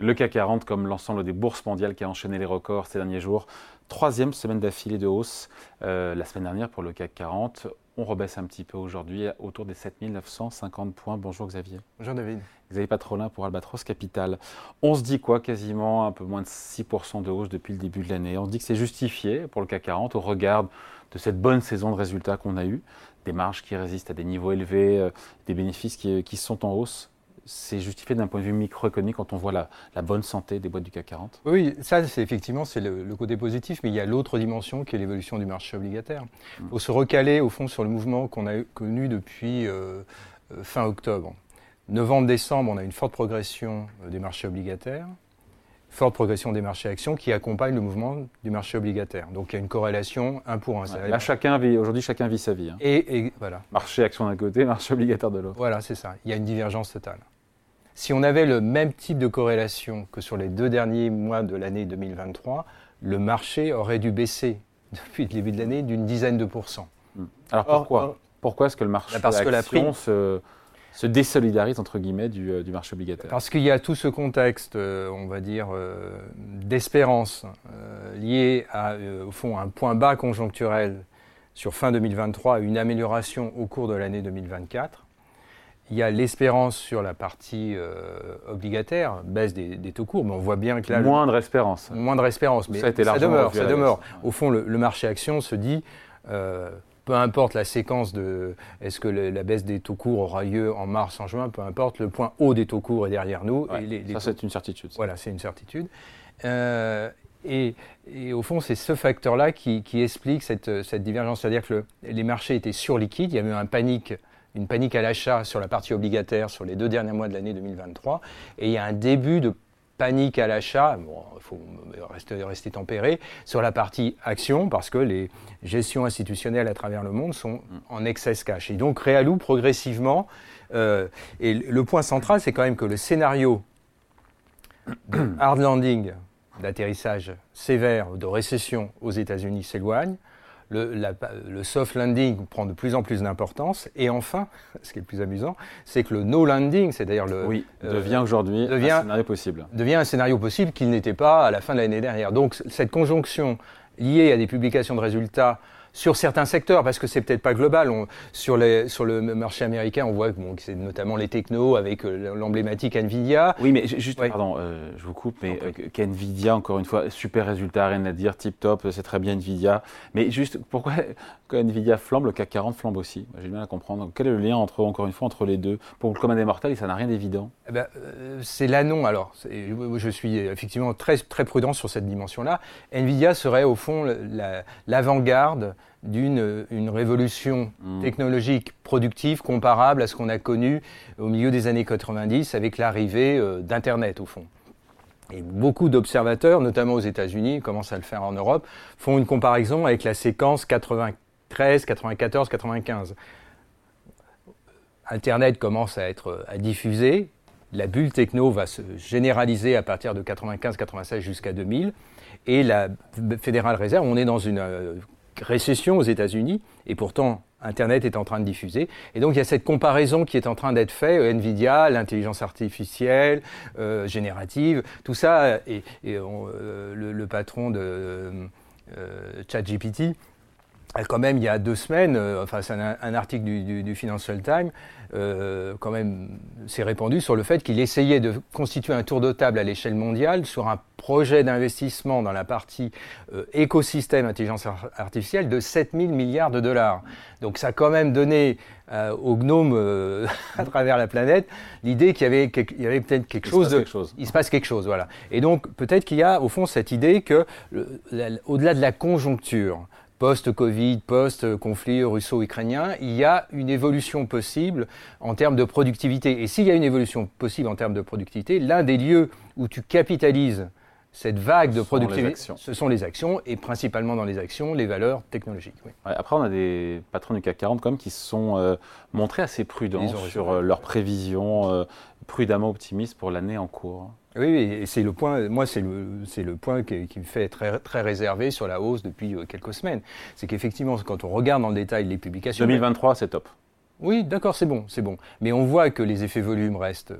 Le CAC 40, comme l'ensemble des bourses mondiales qui a enchaîné les records ces derniers jours, troisième semaine d'affilée de hausse. Euh, la semaine dernière pour le CAC 40, on rebaisse un petit peu aujourd'hui autour des 7950 points. Bonjour Xavier. Bonjour David. Xavier Patrolin pour Albatros Capital. On se dit quoi Quasiment? Un peu moins de 6% de hausse depuis le début de l'année. On se dit que c'est justifié pour le CAC 40 au regard de cette bonne saison de résultats qu'on a eue, des marges qui résistent à des niveaux élevés, euh, des bénéfices qui, qui sont en hausse c'est justifié d'un point de vue microéconomique quand on voit la, bonne santé des boîtes du CAC 40 Oui, ça, c'est effectivement c'est le, côté positif, mais il y a l'autre dimension qui est l'évolution du marché obligataire. Il mm. faut se recaler au fond sur le mouvement qu'on a connu depuis euh, euh, fin octobre. Novembre-décembre, on a une forte progression euh, des marchés obligataires, forte progression des marchés actions qui accompagne le mouvement du marché obligataire. Donc il y a une corrélation un pour un. là, chacun vit, aujourd'hui, chacun vit sa vie. Hein. Et, voilà. Marché action d'un côté, marché obligataire de l'autre. Voilà, c'est ça. Il y a une divergence totale. Si on avait le même type de corrélation que sur les deux derniers mois de l'année 2023, le marché aurait dû baisser depuis le début de l'année d'une dizaine de pourcents. Hmm. Alors pourquoi Pourquoi est-ce que le marché parce que la se, se, désolidarise entre guillemets du, euh, du marché obligataire? Parce qu'il y a tout ce contexte, euh, on va dire, euh, d'espérance lié à, au fond, un point bas conjoncturel sur fin 2023 et une amélioration au cours de l'année 2024 il y a l'espérance sur la partie euh, obligataire, baisse des, taux courts, mais on voit bien que là... Moindre espérance. Moindre espérance, mais ça, demeure. Ça demeure. Au fond, le, marché action se dit, euh, peu importe la séquence de... Est-ce que la baisse des taux courts aura lieu en mars, en juin, peu importe, le point haut des taux courts est derrière nous. ça, c'est une certitude. Voilà, c'est une certitude. Euh, et, au fond, c'est ce facteur-là qui, explique cette, cette divergence. C'est-à-dire que les marchés étaient surliquides, il y avait eu un panique une panique à l'achat sur la partie obligataire sur les deux derniers mois de l'année 2023. Et il y a un début de panique à l'achat, bon, il faut rester, tempéré, sur la partie action, parce que les gestions institutionnelles à travers le monde sont en excess cash. Et donc réallouent progressivement. Euh, et le point central, c'est quand même que le scénario hard landing, d'atterrissage sévère, de récession aux États-Unis s'éloigne le, soft landing prend de plus en plus d'importance. Et enfin, ce qui est le plus amusant, c'est que le no landing, c'est-à-dire le. Oui, euh, devient aujourd'hui un scénario possible. Devient un scénario possible qu'il n'était pas à la fin de l'année dernière. Donc, cette conjonction liée à des publications de résultats sur certains secteurs, parce que c'est peut-être pas global. sur, les, sur le marché américain, on voit que, bon, c'est notamment les technos avec euh, l'emblématique Nvidia. Oui, mais juste, pardon, euh, je vous coupe, mais euh, qu'Nvidia, encore une fois, super résultat, rien à dire, tip top, c'est très bien Nvidia. Mais juste, pourquoi quand Nvidia flambe, le CAC 40 flambe aussi? J'ai du mal à comprendre. Quel est le lien entre, encore une fois, entre les deux? Pour le commun des mortels, ça n'a rien d'évident. Eh ben, c'est l'annon. Alors, je suis effectivement très, très prudent sur cette dimension-là. Nvidia serait au fond l'avant-garde d'une une révolution mmh. technologique productive comparable à ce qu'on a connu au milieu des années 90 avec l'arrivée euh, d'Internet au fond. Et beaucoup d'observateurs, notamment aux États-Unis, commencent à le faire en Europe, font une comparaison avec la séquence 93, 94, 95. Internet commence à être à diffuser, la bulle techno va se généraliser à partir de 95-96 jusqu'à 2000, et la Fédérale Réserve, on est dans une euh, récession aux États-Unis, et pourtant Internet est en train de diffuser. Et donc il y a cette comparaison qui est en train d'être faite, euh, Nvidia, l'intelligence artificielle, euh, générative, tout ça, et, euh, le, patron de ChatGPT, quand même, il y a deux semaines, enfin c'est un, article du, du Financial Times, euh, quand même s'est répandu sur le fait qu'il essayait de constituer un tour de table à l'échelle mondiale sur un projet d'investissement dans la partie euh, écosystème intelligence artificielle de 7000 milliards de dollars. Donc ça a quand même donné euh, aux gnomes à travers la planète l'idée qu'il y avait, y avait peut-être quelque chose, quelque chose. Il se passe quelque chose, voilà. Et donc peut-être qu'il y a au fond cette idée que, au-delà de la conjoncture, post-Covid, post-conflit russo-ukrainien, il y a une évolution possible en termes de productivité. Et s'il y a une évolution possible en termes de productivité, l'un des lieux où tu capitalises cette vague de productivité, ce sont les actions, et principalement dans les actions, les valeurs technologiques. après, on a des patrons du CAC 40 comme qui se sont euh, montrés assez prudents sur euh, leurs prévisions, euh, prudemment optimistes pour l'année en cours. Oui, et c'est le point, moi, c'est le, le, point qui, me fait très, très réservé sur la hausse depuis euh, quelques semaines. C'est qu'effectivement, quand on regarde dans le détail les publications. 2023, c'est top. Oui, d'accord, c'est bon, c'est bon. Mais on voit que les effets volume restent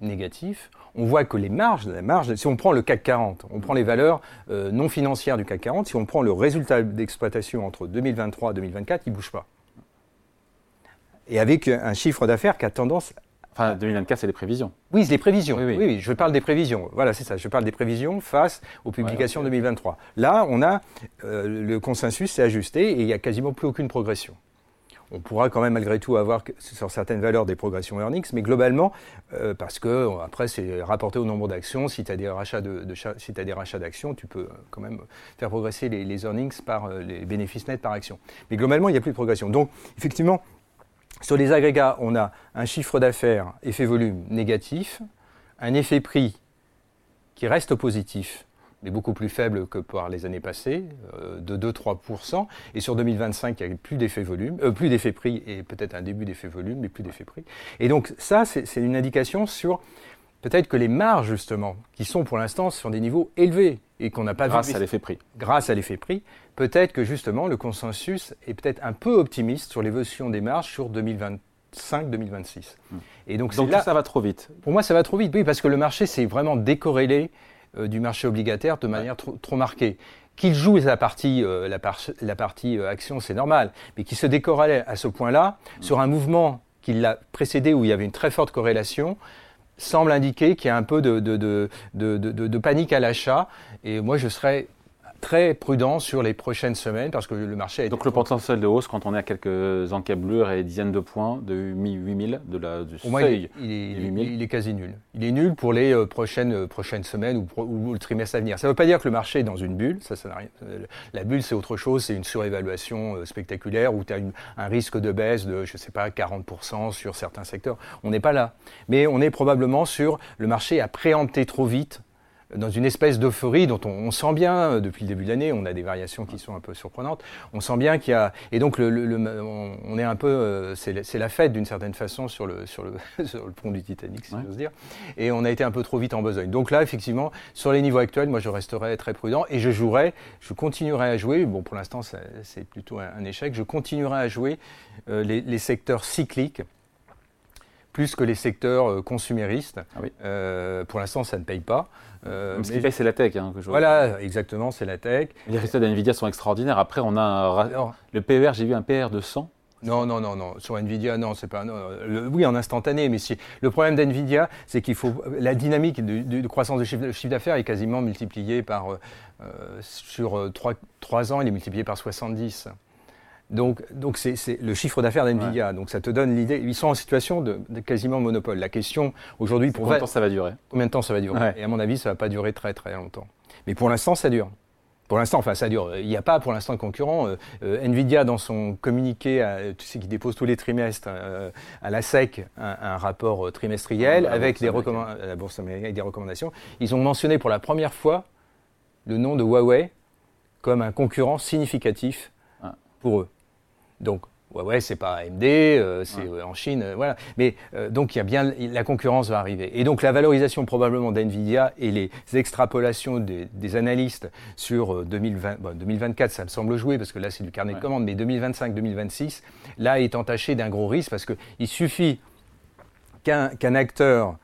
négatif, on voit que les marges, la marge, si on prend le CAC 40, on prend les valeurs euh, non financières du CAC 40, si on prend le résultat d'exploitation entre 2023 et 2024, il ne bouge pas. Et avec un chiffre d'affaires qui a tendance Enfin, 2024, c'est les prévisions. Oui, c'est les prévisions. Oui oui. je parle des prévisions. Voilà, c'est ça. Je parle des prévisions face aux publications 2023. Là, on a euh, le consensus s'est ajusté et il n'y a quasiment plus aucune progression. On pourra quand même malgré tout avoir sur certaines valeurs des progressions earnings, mais globalement, euh, parce que après c'est rapporté au nombre d'actions. Si tu as des rachats de, si des rachats d'actions, tu peux euh, quand même faire progresser les earnings par les bénéfices nets par action. Mais globalement, il n'y a plus de progression. Donc effectivement, sur les agrégats, on a un chiffre d'affaires effet volume négatif, un effet prix qui reste positif, mais beaucoup plus faible que par les années passées, euh, de 2-3%. Et sur 2025, il n'y a plus d'effet volume, euh, plus d'effet prix et peut-être un début d'effet volume, mais plus d'effet prix. Et donc ça, c'est une indication sur peut-être que les marges, justement, qui sont pour l'instant sur des niveaux élevés et qu'on n'a pas grâce à l'effet prix. Grâce à l'effet prix, peut-être que justement le consensus est peut-être un peu optimiste sur l'évolution des marges sur 2025-2026. Hmm. Et donc, donc là, ça va trop vite. Pour moi, ça va trop vite, oui, parce que le marché s'est vraiment décorrélé du marché obligataire de manière trop, trop marquée qu'il joue la partie, euh, la, la, partie euh, action, c'est normal, mais qu'il se décorrélait à ce point-là hmm. sur un mouvement qui l'a précédé où il y avait une très forte corrélation, semble indiquer qu'il y a un peu de, de panique à l'achat. Et moi, je serais très prudent sur les prochaines semaines parce que le marché est. Donc le potentiel de hausse, quand on est à quelques encablures et dizaines de points de 8000 de la, du seuil, il, est, il, est, quasi nul. Il est nul pour les euh, prochaines, euh, prochaines semaines ou, ou, le trimestre à venir. Ça ne veut pas dire que le marché est dans une bulle. Ça, ça rien. La bulle, c'est autre chose. C'est une surévaluation euh, spectaculaire où tu as un risque de baisse de, je ne sais pas, 40% sur certains secteurs. On n'est pas là. Mais on est probablement sur le marché a préempté trop vite dans une espèce d'euphorie dont on, sent bien euh, depuis le début de l'année, on a des variations qui sont un peu surprenantes. On sent bien qu'il y a et donc le, on, est un peu euh, c'est la fête d'une certaine façon sur le sur le sur le pont du Titanic, si j'ose dire. Et on a été un peu trop vite en besogne. Donc là, effectivement, sur les niveaux actuels, moi je resterai très prudent et je jouerai, je continuerai à jouer. Bon, pour l'instant, c'est plutôt un, échec. Je continuerai à jouer euh, les, les secteurs cycliques plus que les secteurs euh, consuméristes. Ah euh, pour l'instant, ça ne paye pas. Euh, ce qui paye, c'est la tech. Hein, voilà, exactement, c'est la tech. Les résultats d'NVIDIA sont extraordinaires. Après, on a le PER, j'ai vu un PER de 100. Non, non, non, non. Sur Nvidia, non, c'est pas. oui, en instantané, mais si le problème d'Nvidia, c'est qu'il faut la dynamique de, croissance de chiffre, chiffre d'affaires est quasiment multipliée par sur 3, ans, il est multiplié par 70. Donc, donc c'est, le chiffre d'affaires d'NVIDIA. Donc, ça te donne l'idée. Ils sont en situation de, quasiment monopole. La question aujourd'hui pour. Combien de temps ça va durer? Combien de temps ça va durer? Et à mon avis, ça va pas durer très très longtemps. Mais pour l'instant, ça dure. Pour l'instant, enfin, ça dure. Il n'y a pas pour l'instant de concurrent. Euh, euh, Nvidia, dans son communiqué, tu sais, qui dépose tous les trimestres euh, à la SEC un, rapport trimestriel avec des, la bourse avec des recommandations, ils ont mentionné pour la première fois le nom de Huawei comme un concurrent significatif ah. pour eux. Donc, ouais, ouais, c'est pas AMD, euh, c'est euh, en Chine, euh, voilà. Mais donc, il y a bien la concurrence va arriver. Et donc, la valorisation probablement d'Nvidia et les extrapolations des, analystes sur 2020, 2024, ça me semble jouer parce que là, c'est du carnet de commandes, mais 2025-2026, là, est entaché d'un gros risque parce qu'il suffit qu'un acteur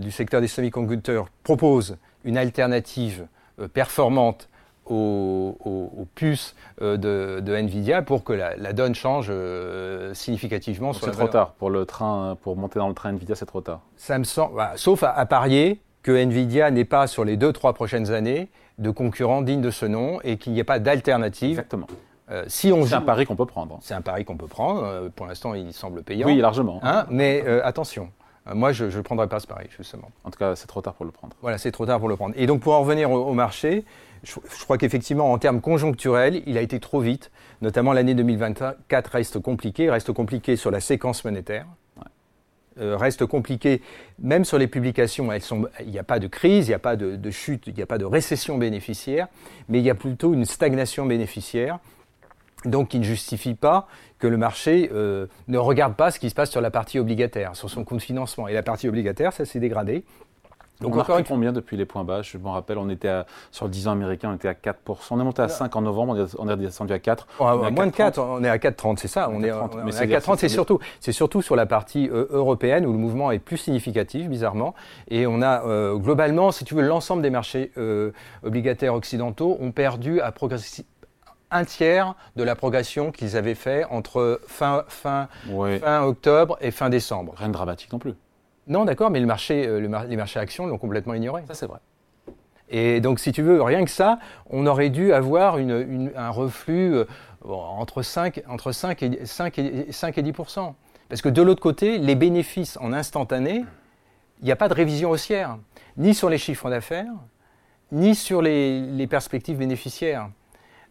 du secteur des semi-conducteurs propose une alternative performante aux, puces euh, de, Nvidia pour que la, donne change euh, significativement. C'est trop tard pour le train, pour monter dans le train Nvidia, c'est trop tard. Ça me semble, bah, sauf à, parier que Nvidia n'est pas sur les deux trois prochaines années de concurrents dignes de ce nom et qu'il n'y ait pas d'alternative. Exactement. Euh, si on c'est un pari qu'on peut prendre. C'est un pari qu'on peut prendre. pour l'instant, il semble payant. Oui, largement. Hein, mais attention, moi, je ne prendrai pas ce pari, justement. En tout cas, c'est trop tard pour le prendre. Voilà, c'est trop tard pour le prendre. Et donc, pour en revenir au marché, je, crois qu'effectivement, en termes conjoncturels, il a été trop vite. Notamment, l'année 2024 reste compliquée, reste compliquée sur la séquence monétaire. Euh, reste compliquée, même sur les publications, il n'y a pas de crise, il n'y a pas de, chute, il n'y a pas de récession bénéficiaire, mais il y a plutôt une stagnation bénéficiaire, donc qui ne justifie pas que le marché euh, ne regarde pas ce qui se passe sur la partie obligataire, sur son compte de financement. Et la partie obligataire, ça s'est dégradé. Donc on a combien depuis les points bas? Je me rappelle, on était sur le 10 ans américain, on était à 4%. On est monté à 5 en novembre, on est descendu à 4. moins de 4, on est à 4,30, c'est ça. On, est, à 4,30, c'est surtout, surtout sur la partie euh, européenne où le mouvement est plus significatif, bizarrement. Et on a euh, globalement, si tu veux, l'ensemble des marchés euh, obligataires occidentaux ont perdu à progressivement un tiers de la progression qu'ils avaient fait entre fin, fin, fin octobre et fin décembre. Rien de dramatique non plus. Non, d'accord, mais le marché, euh, les marchés actions l'ont complètement ignoré. Ça, c'est vrai. Et donc, si tu veux, rien que ça, on aurait dû avoir un reflux euh, entre, 5, entre 5, et, 5, et, 5 et 10 Parce que de l'autre côté, les bénéfices en instantané, il n'y a pas de révision haussière, ni sur les chiffres d'affaires, ni sur les, perspectives bénéficiaires.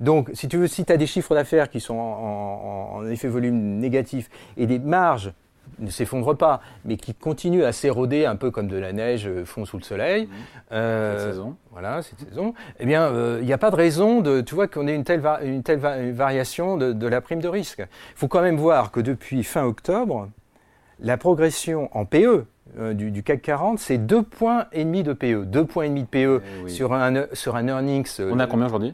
Donc, si tu veux, si tu as des chiffres d'affaires qui sont en, en, effet volume négatif et des marges ne s'effondre pas, mais qui continue à s'éroder un peu comme de la neige euh, fond sous le soleil. Mmh. Euh, cette saison. Voilà, cette saison. Eh bien, euh, il n'y a pas de raison de, tu vois, qu'on ait une telle, une telle variation de, la prime de risque. Il faut quand même voir que depuis fin octobre, la progression en PE du, CAC 40, c'est 2,5 points et demi de PE. 2 points et demi de PE eh sur, un, sur un earnings. On a combien aujourd'hui?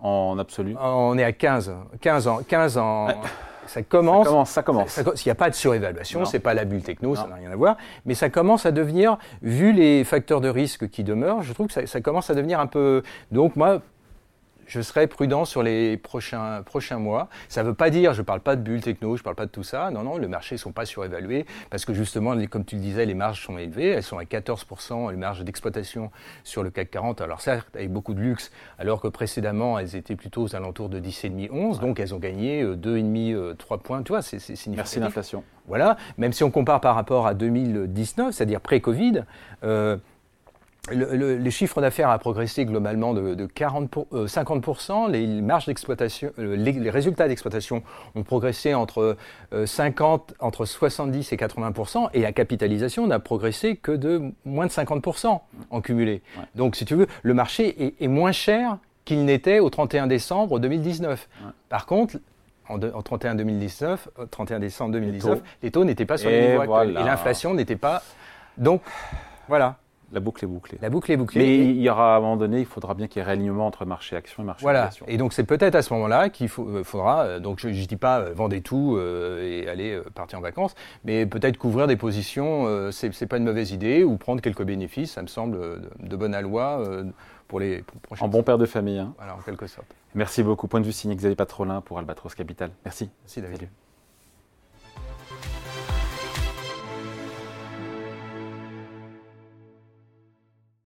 En absolu? On est à 15. 15 ans. 15 ans ça commence. Ça commence. Ça, S'il n'y a pas de surévaluation, c'est pas la bulle techno, ça n'a rien à voir. Mais ça commence à devenir, vu les facteurs de risque qui demeurent, je trouve que ça, ça commence à devenir un peu. Donc moi, je serai prudent sur les prochains, prochains mois. Ça ne veut pas dire, je ne parle pas de bulles techno, je ne parle pas de tout ça. Non, non, les marchés ne sont pas surévalués parce que justement, comme tu le disais, les marges sont élevées. Elles sont à 14%, les marges d'exploitation sur le CAC 40. Alors certes, avec beaucoup de luxe, alors que précédemment, elles étaient plutôt aux alentours de 10,5, 11. Donc elles ont gagné 2,5, 3 euh, points. Tu vois, c'est significatif. Merci l'inflation. Voilà. Même si on compare par rapport à 2019, c'est-à-dire pré-Covid, euh, le, les chiffres d'affaires a progressé globalement de, 40 50%, euh, les marges d'exploitation, euh, les, résultats d'exploitation ont progressé entre 50, euh, entre 70 et 80%, et la capitalisation n'a progressé que de moins de 50% en cumulé. Donc, si tu veux, le marché est, moins cher qu'il n'était au 31 décembre 2019. Par contre, en, 31, 2019, 31 décembre 2019, les taux n'étaient pas sur niveaux actuels, et l'inflation n'était pas. Donc, voilà. La boucle est bouclée. La boucle est bouclée. Mais il y aura à un moment donné, il faudra bien qu'il y ait réalignement entre marché action et marché voilà. Et donc c'est peut-être à ce moment-là qu'il euh, faudra, euh, donc je ne dis pas euh, vendez tout et aller partir en vacances, mais peut-être couvrir des positions, c'est, n'est pas une mauvaise idée, ou prendre quelques bénéfices, ça me semble de, bonne aloi pour les prochains. En bon père de famille. Hein. Voilà, en quelque sorte. Merci beaucoup. Point de vue signé Xavier Patrolin pour Albatros Capital. Merci. Merci David.